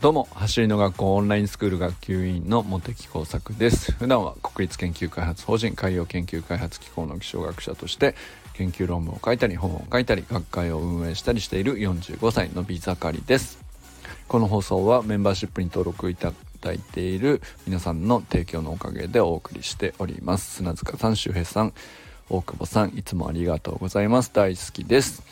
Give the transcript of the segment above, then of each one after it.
どうも走りの学校オンラインスクール学級委員の茂木耕作です。普段は国立研究開発法人海洋研究開発機構の気象学者として研究論文を書いたり本を書いたり学会を運営したりしている45歳のび盛りです。この放送はメンバーシップに登録いただいている皆さんの提供のおかげでお送りしております。砂塚さん周平さん大久保さんいつもありがとうございます。大好きです。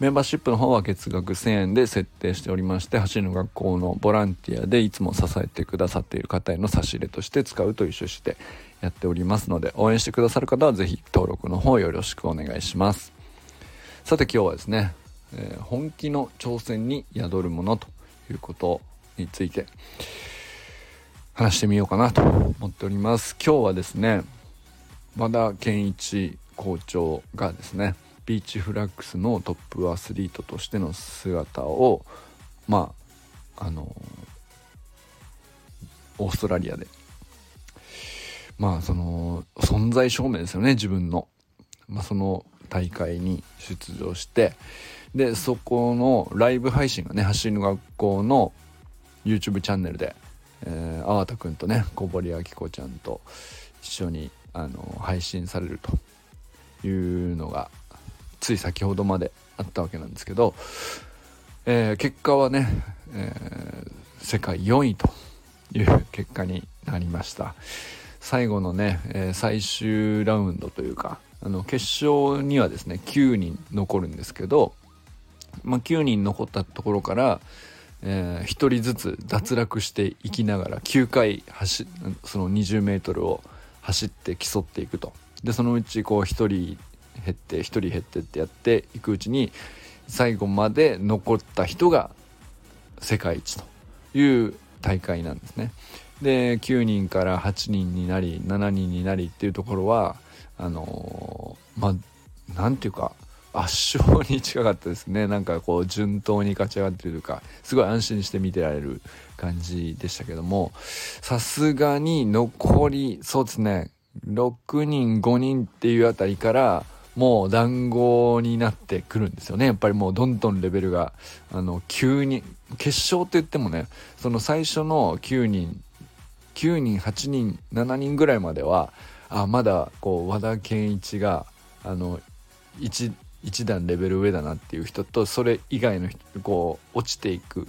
メンバーシップの方は月額1000円で設定しておりまして走りの学校のボランティアでいつも支えてくださっている方への差し入れとして使うという趣旨でやっておりますので応援してくださる方は是非登録の方よろしくお願いします。さて今日はですね、えー、本気の挑戦に宿るものということについて話してみようかなと思っております。今日はですね和田健一校長がですねビーチフラッグスのトップアスリートとしての姿をまああのオーストラリアでまあその存在証明ですよね自分の、まあ、その大会に出場してでそこのライブ配信がね走りの学校の YouTube チャンネルで、えー、粟田くんとね小堀明子ちゃんと一緒にあの配信されると。いうのがつい先ほどまであったわけなんですけど、えー、結果はね、えー、世界4位という結果になりました。最後のね、えー、最終ラウンドというかあの決勝にはですね9人残るんですけど、まあ、9人残ったところから、えー、1人ずつ脱落していきながら9回走その 20m を走って競っていくと。でそのうちこう1人減って1人減ってってやっていくうちに最後まで残った人が世界一という大会なんですね。で9人から8人になり7人になりっていうところはあのー、まあ何て言うか圧勝に近かったですねなんかこう順当に勝ち上がってるというかすごい安心して見てられる感じでしたけどもさすがに残りそうですね6人5人っていうあたりからもう団子になってくるんですよね。やっぱりもうどんどんレベルがあの急に決勝って言ってもねその最初の9人9人8人7人ぐらいまではあまだこう和田健一があの 1, 1段レベル上だなっていう人とそれ以外のこう落ちていく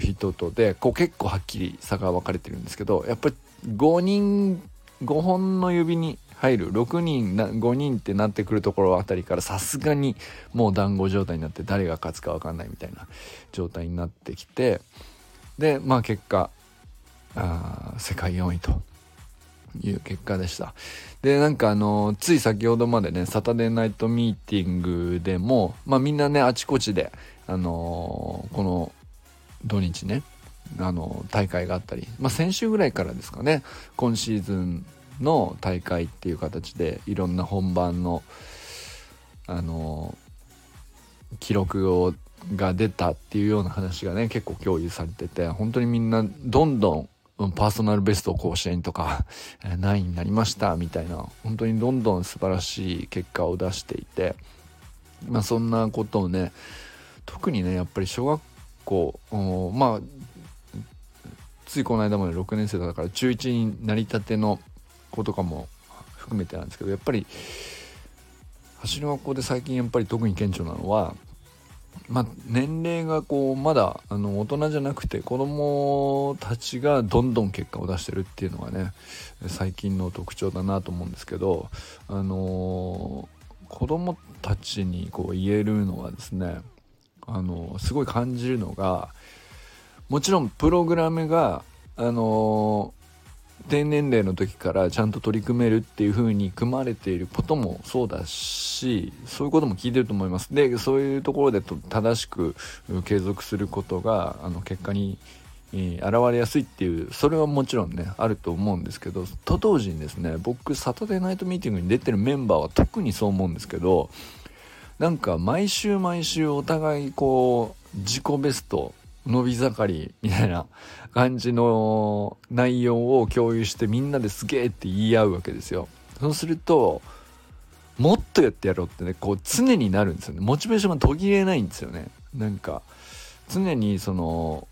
人とでこう結構はっきり差が分かれてるんですけどやっぱり5人5本の指に入る6人5人ってなってくるところあたりからさすがにもう団子状態になって誰が勝つか分かんないみたいな状態になってきてでまあ結果あ世界4位という結果でした。で、なんかあの、つい先ほどまでね、サタデーナイトミーティングでも、まあみんなね、あちこちで、あのー、この土日ね、あの大会があったり、まあ、先週ぐらいからですかね。今シーズンの大会っていう形でいろんな本番のあの記録をが出たっていうような話がね結構共有されてて本当にみんなどんどんパーソナルベスト甲子園とか 何位になりましたみたいな本当にどんどん素晴らしい結果を出していてまあそんなことをね特にねやっぱり小学校まあついこの間まで6年生だから中1になりたての子とかも含めてなんですけどやっぱり走り学校で最近やっぱり特に顕著なのはまあ、年齢がこうまだあの大人じゃなくて子供たちがどんどん結果を出してるっていうのがね最近の特徴だなと思うんですけど、あのー、子供たちにこう言えるのはですね、あの、すごい感じるのがもちろんプログラムがあのー、低年齢の時からちゃんと取り組めるっていう風に組まれていることもそうだしそういうことも聞いてると思います。でそういうところでと正しく継続することがあの結果に現れやすいっていうそれはもちろんねあると思うんですけどと同時にですね僕サタデーナイトミーティングに出てるメンバーは特にそう思うんですけどなんか毎週毎週お互いこう自己ベスト伸び盛りみたいな感じの内容を共有してみんなですげえって言い合うわけですよ。そうするともっとやってやろうってねこう常になるんですよね。モチベーションが途切れないんですよね。なんか常にその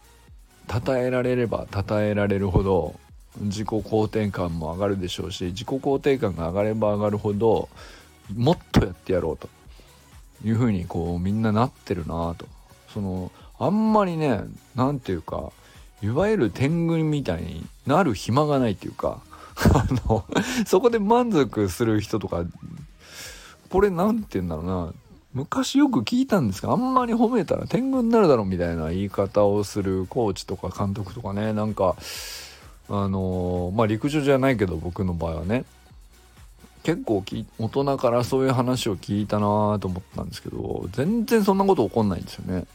称えられれば称えられるほど自己肯定感も上がるでしょうし自己肯定感が上がれば上がるほどもっとやってやろうというふうにこうみんななってるなと。そのあんまりね何て言うかいわゆる天狗みたいになる暇がないっていうか あのそこで満足する人とかこれ何て言うんだろうな昔よく聞いたんですがあんまり褒めたら天狗になるだろうみたいな言い方をするコーチとか監督とかねなんかあのまあ陸上じゃないけど僕の場合はね結構大人からそういう話を聞いたなと思ったんですけど全然そんなこと起こんないんですよね。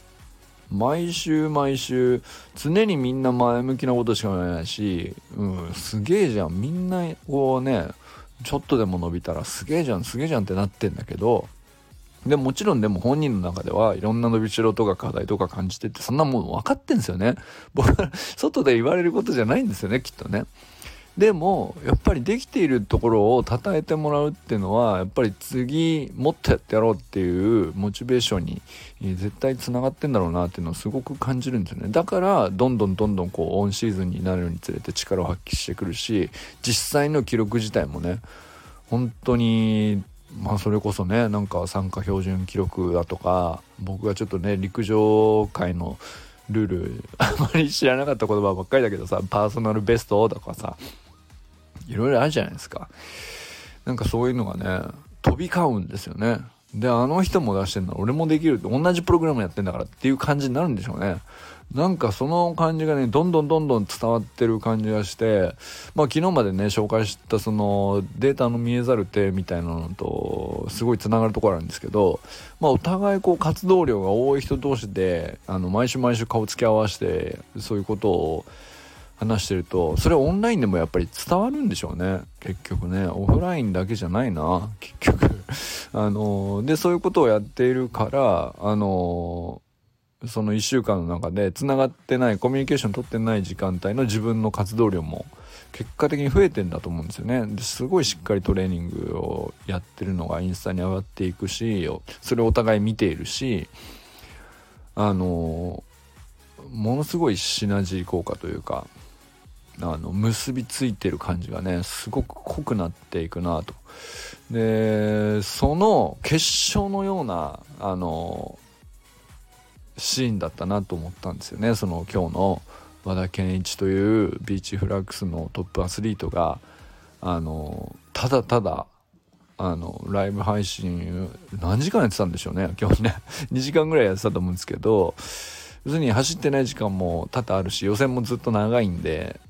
毎週毎週常にみんな前向きなことしか言わないし、うん、すげえじゃん。みんなこうねちょっとでも伸びたらすげえじゃんすげえじゃんってなってんだけどでもちろんでも本人の中ではいろんな伸びしろとか課題とか感じててそんなもん分かってんですよね。僕は外で言われることじゃないんですよねきっとね。でもやっぱりできているところを称えてもらうっていうのはやっぱり次もっとやってやろうっていうモチベーションに絶対つながってんだろうなっていうのをすごく感じるんですよね。だからどんどんどんどんこうオンシーズンになるにつれて力を発揮してくるし実際の記録自体もね本当にまあそれこそねなんか参加標準記録だとか僕がちょっとね陸上界のルールあまり知らなかった言葉ばっかりだけどさパーソナルベストとかさいろいろあるじゃないですか。なんかそういうのがね飛び交うんですよね。であの人も出してんの俺もできるって同じプログラムやってんだからっていう感じになるんでしょうね。なんかその感じがねどんどんどんどん伝わってる感じがしてまあ昨日までね紹介したそのデータの見えざる手みたいなのとすごいつながるところあるんですけどまあお互いこう活動量が多い人同士であの毎週毎週顔つき合わせてそういうことを話してるとそれオンラインでもやっぱり伝わるんでしょうね。結局ね。オフラインだけじゃないな。結局。あのでそういうことをやっているからあのその1週間の中でつながってないコミュニケーション取ってない時間帯の自分の活動量も結果的に増えてんだと思うんですよね。すごいしっかりトレーニングをやってるのがインスタに上がっていくしそれをお互い見ているしあのものすごいシナジー効果というかあの結びついてる感じがねすごく濃くなっていくなと。でその結晶のようなあのシーンだったなと思ったんですよね。その今日の和田健一というビーチフラッグスのトップアスリートがあのただただあのライブ配信何時間やってたんでしょうね。今日ね。2時間ぐらいやってたと思うんですけど要するに走ってない時間も多々あるし予選もずっと長いんで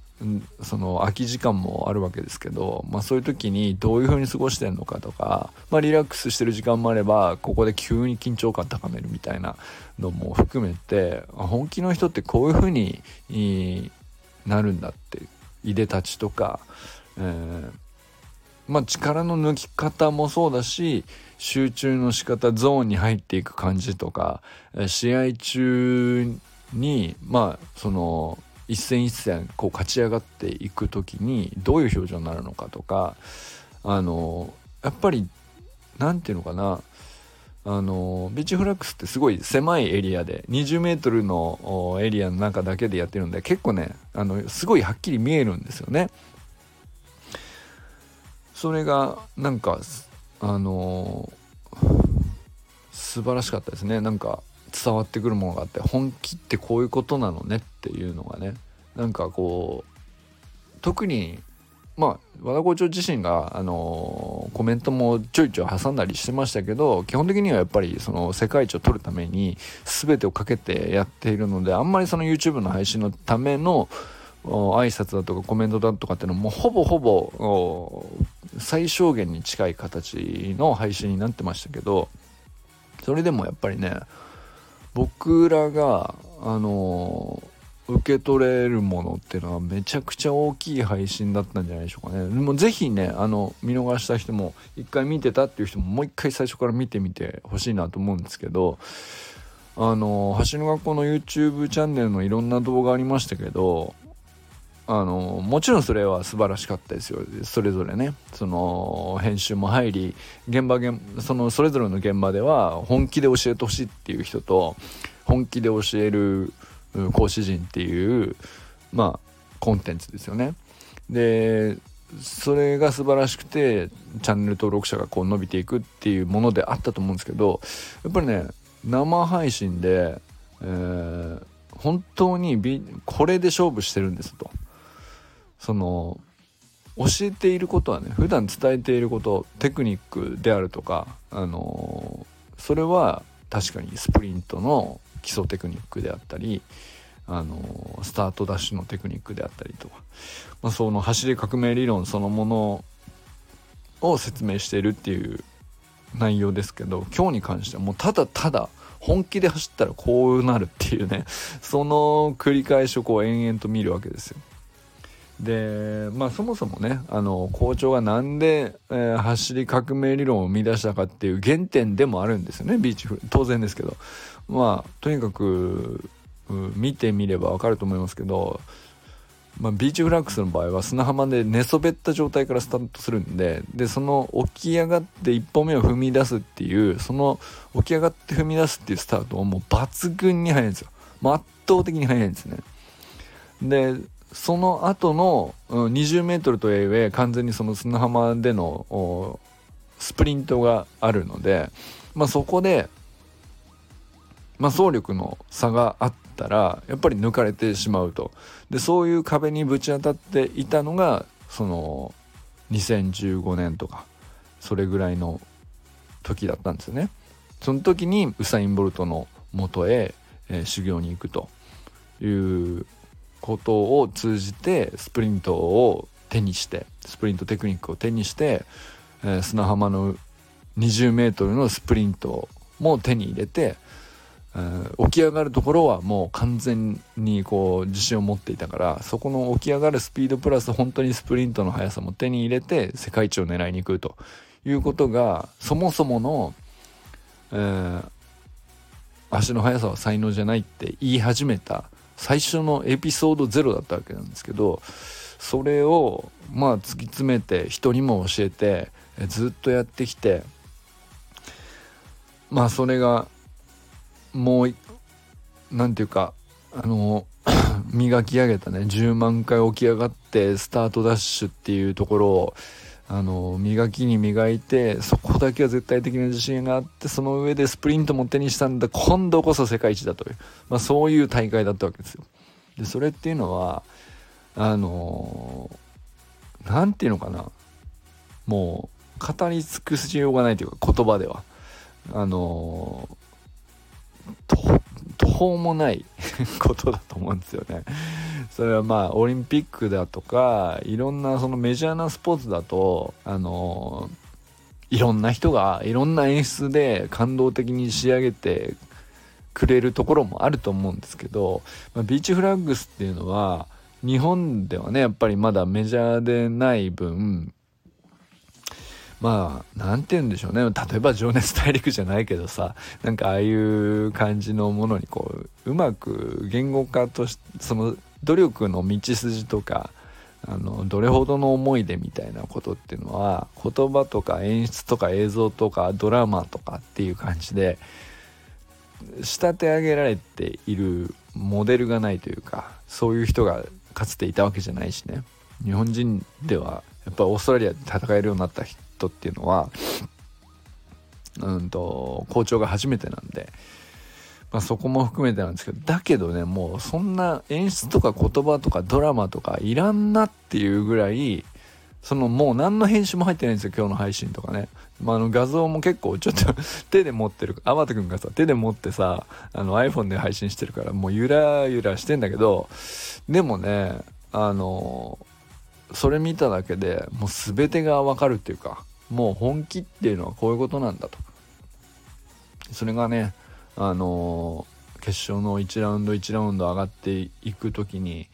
その空き時間もあるわけですけど、まあ、そういう時にどういう風に過ごしてるのかとか、まあ、リラックスしてる時間もあればここで急に緊張感高めるみたいなのも含めて本気の人ってこういう風になるんだっていでたちとか、えー、まあ、力の抜き方もそうだし集中の仕方ゾーンに入っていく感じとか試合中にまあその一戦一戦こう勝ち上がっていく時にどういう表情になるのかとかあのやっぱり何て言うのかなあのビーチフラッグスってすごい狭いエリアで20メートルのエリアの中だけでやってるんで結構ねあのすごいはっきり見えるんですよね。それがなんかあの素晴らしかったですねなんか伝わってくるものがあって本気ってこういうことなのねっていうのがねなんかこう特にまあ和田校長自身が、あのー、コメントもちょいちょい挟んだりしてましたけど基本的にはやっぱりその世界一を取るために全てをかけてやっているのであんまりその YouTube の配信のための挨拶だとかコメントだとかっていうのもほぼほぼ最小限に近い形の配信になってましたけどそれでもやっぱりね僕らがあの受け取れるものっていうのはめちゃくちゃ大きい配信だったんじゃないでしょうかね。でもぜひね、あの、見逃した人も、一回見てたっていう人ももう一回最初から見てみてほしいなと思うんですけど、あの、橋の学校の YouTube チャンネルのいろんな動画ありましたけど、あのもちろんそれは素晴らしかったですよ。それぞれね。その編集も入り現場現そのそれぞれの現場では本気で教えてほしいっていう人と本気で教える講師陣っていうまあコンテンツですよね。でそれが素晴らしくてチャンネル登録者がこう伸びていくっていうものであったと思うんですけどやっぱりね生配信で、えー、本当にこれで勝負してるんですと。その教えていることはね普段伝えていることテクニックであるとかあのそれは確かにスプリントの基礎テクニックであったりあのスタートダッシュのテクニックであったりとか、まあ、その走り革命理論そのものを説明しているっていう内容ですけど今日に関してはもうただただ本気で走ったらこうなるっていうねその繰り返しをこう延々と見るわけですよ。でまあそもそもねあの校長がなんで、えー、走り革命理論を生み出したかっていう原点でもあるんですよねビーチフ当然ですけど。まあとにかく見てみればわかると思いますけど、まあ、ビーチフラックスの場合は砂浜で寝そべった状態からスタートするんででその起き上がって一歩目を踏み出すっていうその起き上がって踏み出すっていうスタートはもう抜群に速いんですよ、圧倒的に速いんですね。でその後の、うん、20メートルとはいえ完全にその砂浜でのスプリントがあるので、まあ、そこで、まあ、走力の差があったらやっぱり抜かれてしまうとでそういう壁にぶち当たっていたのがその2015年とかそれぐらいの時だったんですよね。その時にウサイン・ボルトの元へ、えー、修行に行くということを通じてスプリントを手にしてスプリントテクニックを手にして、えー、砂浜の 20m のスプリントも手に入れて、えー、起き上がるところはもう完全にこう自信を持っていたからそこの起き上がるスピードプラス本当にスプリントの速さも手に入れて世界一を狙いに行くということがそもそもの、えー、足の速さは才能じゃないって言い始めた最初のエピソード0だったわけなんですけどそれをまあ突き詰めて人にも教えてずっとやってきてまあそれがもう何て言うかあの 磨き上げたね10万回起き上がってスタートダッシュっていうところをあの磨きに磨いてそこだけは絶対的な自信があってその上でスプリントも手にしたんだ今度こそ世界一だという、まあ、そういう大会だったわけですよ。でそれっていうのはあの何て言うのかな。もう語り尽くしようがないというか言葉では。あの途方もない ことだと思うんですよね。それはまあオリンピックだとかいろんなそのメジャーなスポーツだとあのいろんな人がいろんな演出で感動的に仕上げてくれるところもあると思うんですけど、まあ、ビーチフラッグスっていうのは日本ではねやっぱりまだメジャーでない分まあ何て言うんでしょうね。例えば「情熱大陸」じゃないけどさなんかああいう感じのものにこううまく言語化としてその努力の道筋とかあのどれほどの思い出みたいなことっていうのは言葉とか演出とか映像とかドラマとかっていう感じで仕立て上げられているモデルがないというかそういう人がかつていたわけじゃないしね。日本人ではやっぱオーストラリアで戦えるようになった人っていうのはうんと校長が初めてなんでまあ、そこも含めてなんですけどだけどねもうそんな演出とか言葉とかドラマとかいらんなっていうぐらいそのもう何の編集も入ってないんですよ今日の配信とかね、まあ、あの画像も結構ちょっと 手で持ってる天く君がさ手で持ってさあの iPhone で配信してるからもうゆらゆらしてんだけどでもねあのそれ見ただけでもう全てがわかるっていうかもう本気っていうのはこういうことなんだとそれがねあの決勝の1ラウンド1ラウンド上がっていく時に、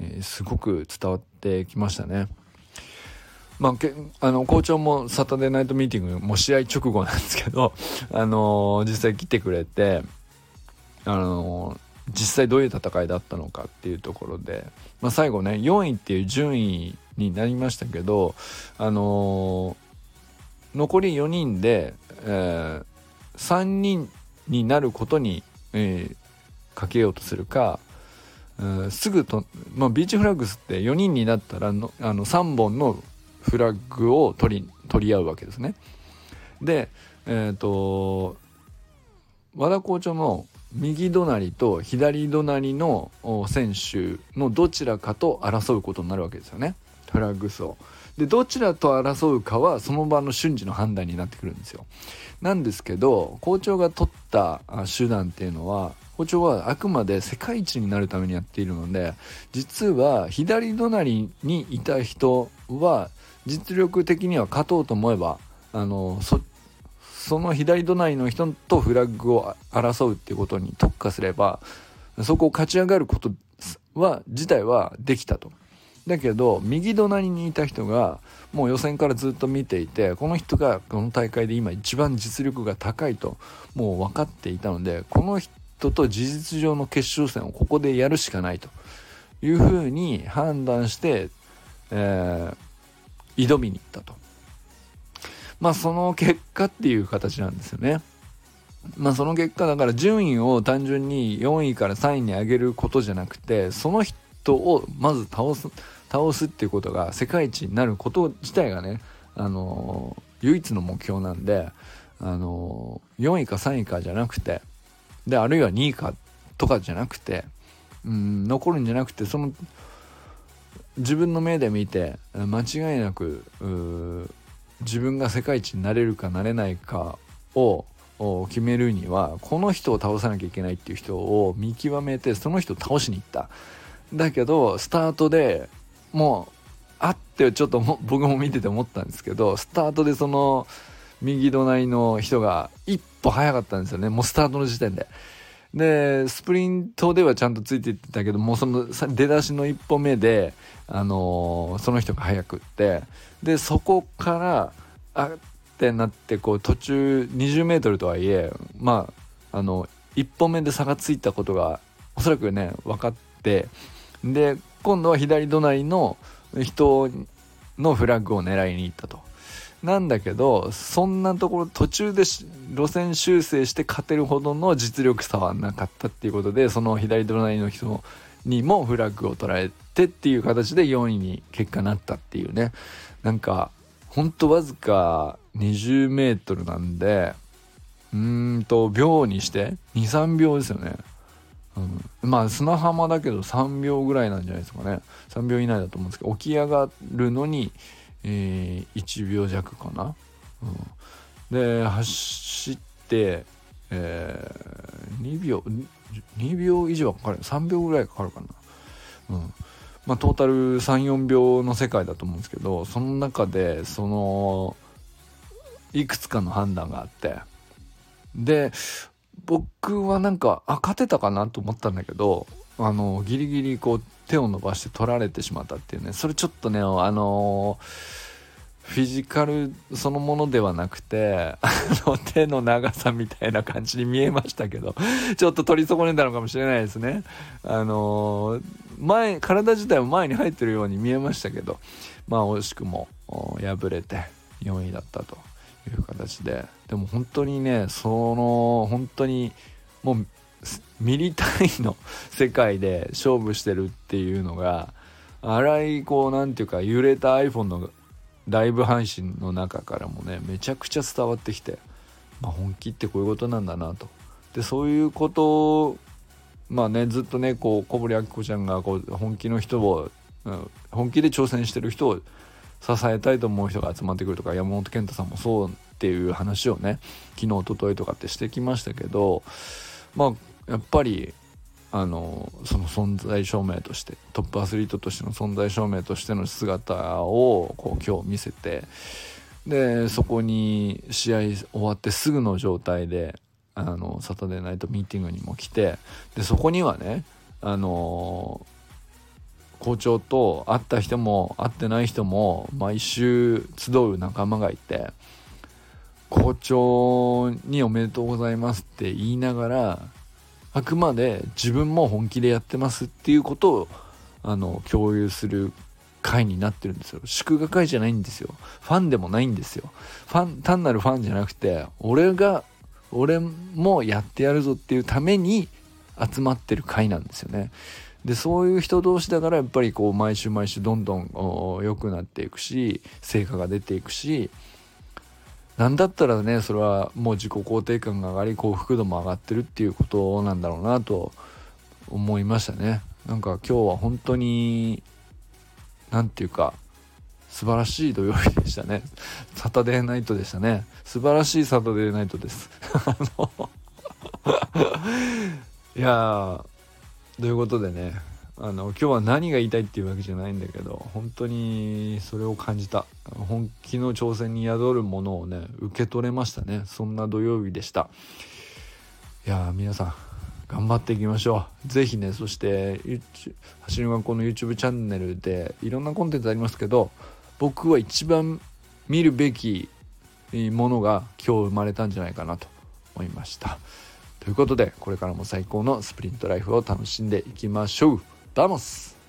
えー、すごく伝わってきましたね。まあ、けあの校長もサタデーナイトミーティングも試合直後なんですけど、あのー、実際来てくれて、あのー、実際どういう戦いだったのかっていうところで、まあ、最後ね4位っていう順位になりましたけど、あのー、残り4人で、えー、3人になることに、えー、かけようとするか、えー、すぐと、まあ、ビーチフラッグスって4人になったらのあの3本のフラッグを取り取り合うわけですね。で、え、ー、と和田校長の右隣と左隣の選手のどちらかと争うことになるわけですよねフラッグスを。でどちらと争うかはその場の瞬時の判断になってくるんですよ。なんですけど校長が取った手段っていうのは校長はあくまで世界一になるためにやっているので実は左隣にいた人は実力的には勝とうと思えばあのそその左隣の人とフラッグを争うっていうことに特化すればそこを勝ち上がることは自体はできたと。だけど右隣にいた人がもう予選からずっと見ていてこの人がこの大会で今一番実力が高いともう分かっていたのでこの人と事実上の決勝戦をここでやるしかないというふうに判断して、えー、挑みに行ったと。まあその結果っていう形なんですよね。まあその結果だから順位を単純に4位から3位に上げることじゃなくてその人をまず倒す倒すっていうことが世界一になること自体がねあの唯一の目標なんであの4位か3位かじゃなくてであるいは2位かとかじゃなくてうん残るんじゃなくてその自分の目で見て間違いなく自分が世界一になれるかなれないかを決めるにはこの人を倒さなきゃいけないっていう人を見極めてその人を倒しに行った。だけどスタートでもうあってちょっと僕も見てて思ったんですけどスタートでその右隣の人が一歩早かったんですよね。もうスタートの時点で。でスプリントではちゃんとついていってたけどもうその出だしの一歩目で、あのー、その人が早くって。でそこからあってなってこう途中 20m とはいえまああの1歩目で差がついたことがおそらくね分かって。で今度は左隣の人のフラッグを狙いに行ったと。なんだけどそんなところ途中で路線修正して勝てるほどの実力差はなかったっていうことでその左隣の人にもフラッグを捉えてっていう形で4位に結果なったっていうねなんかほんとわずか 20m なんでうーんと秒にして23秒ですよね、うん、まあ砂浜だけど3秒ぐらいなんじゃないですかね。3秒以内だと思うんですけど起き上がるのにえー、1秒弱かな、うん、で走って、えー、2秒2秒以上はかかる。3秒ぐらいかかるかな。うん。まあトータル34秒の世界だと思うんですけどその中でそのいくつかの判断があって。で僕はなんかあ勝てたかなと思ったんだけどあのギリギリこう手を伸ばして取られてしまったっていうね。それちょっとねあのフィジカルそのものではなくてあの 手の長さみたいな感じに見えましたけどちょっと取り損ねたのかもしれないですね。あの前体自体も前に入ってるように見えましたけどまあ惜しくも敗れて4位だったと。いう形で。でも本当にねその本当にもうミリ単位の 世界で勝負してるっていうのが荒いこう何ていうか揺れた iPhone のライブ配信の中からもねめちゃくちゃ伝わってきて、まあ、本気ってこういうことなんだなと。でそういうことをまあねずっとねこう小堀明子ちゃんがこう本気の人を、本気で挑戦してる人を支えたいと思う人が集まってくるとか山本健太さんもそうっていう話をね昨日おとといとかってしてきましたけどまあやっぱりあのその存在証明としてトップアスリートとしての存在証明としての姿をこう今日見せてでそこに試合終わってすぐの状態であのサタデーナイトミーティングにも来てでそこにはねあの校長と会った人も会ってない人も毎週集う仲間がいて校長におめでとうございますって言いながらあくまで自分も本気でやってますっていうことをあの共有する会になってるんですよ。祝賀会じゃないんですよ。ファンでもないんですよ。ファン単なるファンじゃなくて俺が俺もやってやるぞっていうために集まってる会なんですよね。でそういう人同士だからやっぱりこう毎週毎週どんどん良くなっていくし成果が出ていくしなんだったらねそれはもう自己肯定感が上がり幸福度も上がってるっていうことなんだろうなと思いましたね。なんか今日は本当に何て言うか素晴らしい土曜日でしたね。サタデーナイトでしたね。素晴らしいサタデーナイトです。いやということでねあの今日は何が言いたいっていうわけじゃないんだけど本当にそれを感じた。本気の挑戦に宿るものをね受け取れましたね。そんな土曜日でした。いや皆さん頑張っていきましょう。是非ねそして走り学校の YouTube チャンネルでいろんなコンテンツありますけど僕は一番見るべきものが今日生まれたんじゃないかなと思いました。ということでこれからも最高のスプリントライフを楽しんでいきましょう。ダモス。